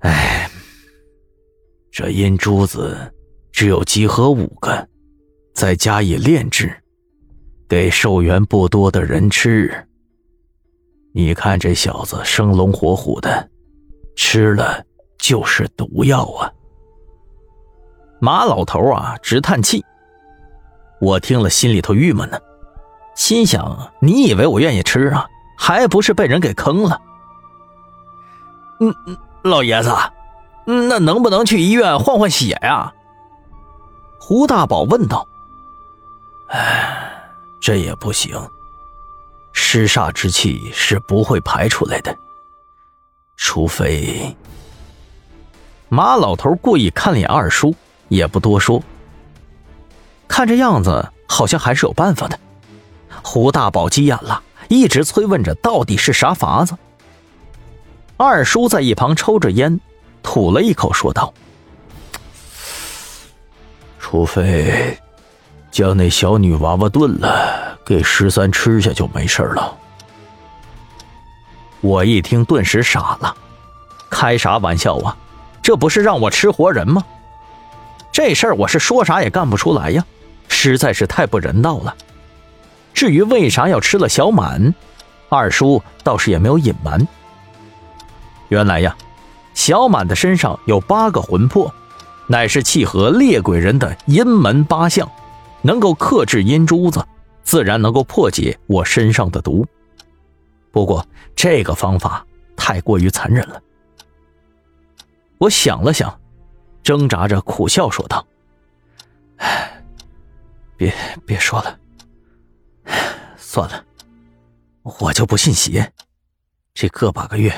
哎，这阴珠子只有集合五个，再加以炼制，给寿元不多的人吃。你看这小子生龙活虎的，吃了就是毒药啊！马老头啊，直叹气。我听了心里头郁闷呢，心想：你以为我愿意吃啊？还不是被人给坑了。嗯嗯，老爷子，那能不能去医院换换血呀？胡大宝问道。哎，这也不行，尸煞之气是不会排出来的，除非……马老头故意看了眼二叔，也不多说。看这样子，好像还是有办法的。胡大宝急眼了，一直催问着到底是啥法子。二叔在一旁抽着烟，吐了一口，说道：“除非将那小女娃娃炖了，给十三吃下就没事了。”我一听，顿时傻了，开啥玩笑啊？这不是让我吃活人吗？这事儿我是说啥也干不出来呀。实在是太不人道了。至于为啥要吃了小满，二叔倒是也没有隐瞒。原来呀，小满的身上有八个魂魄，乃是契合猎鬼人的阴门八相，能够克制阴珠子，自然能够破解我身上的毒。不过这个方法太过于残忍了。我想了想，挣扎着苦笑说道：“哎。”别别说了，算了，我就不信邪。这个把个月，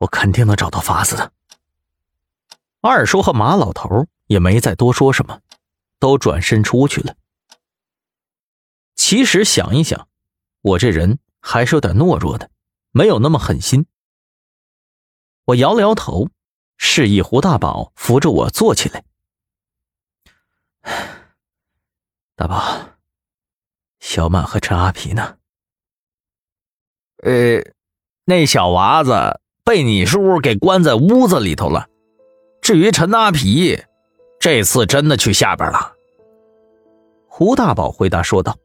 我肯定能找到法子的。二叔和马老头也没再多说什么，都转身出去了。其实想一想，我这人还是有点懦弱的，没有那么狠心。我摇了摇头，示意胡大宝扶着我坐起来。大宝，小满和陈阿皮呢？呃，那小娃子被你叔给关在屋子里头了。至于陈阿皮，这次真的去下边了。胡大宝回答说道。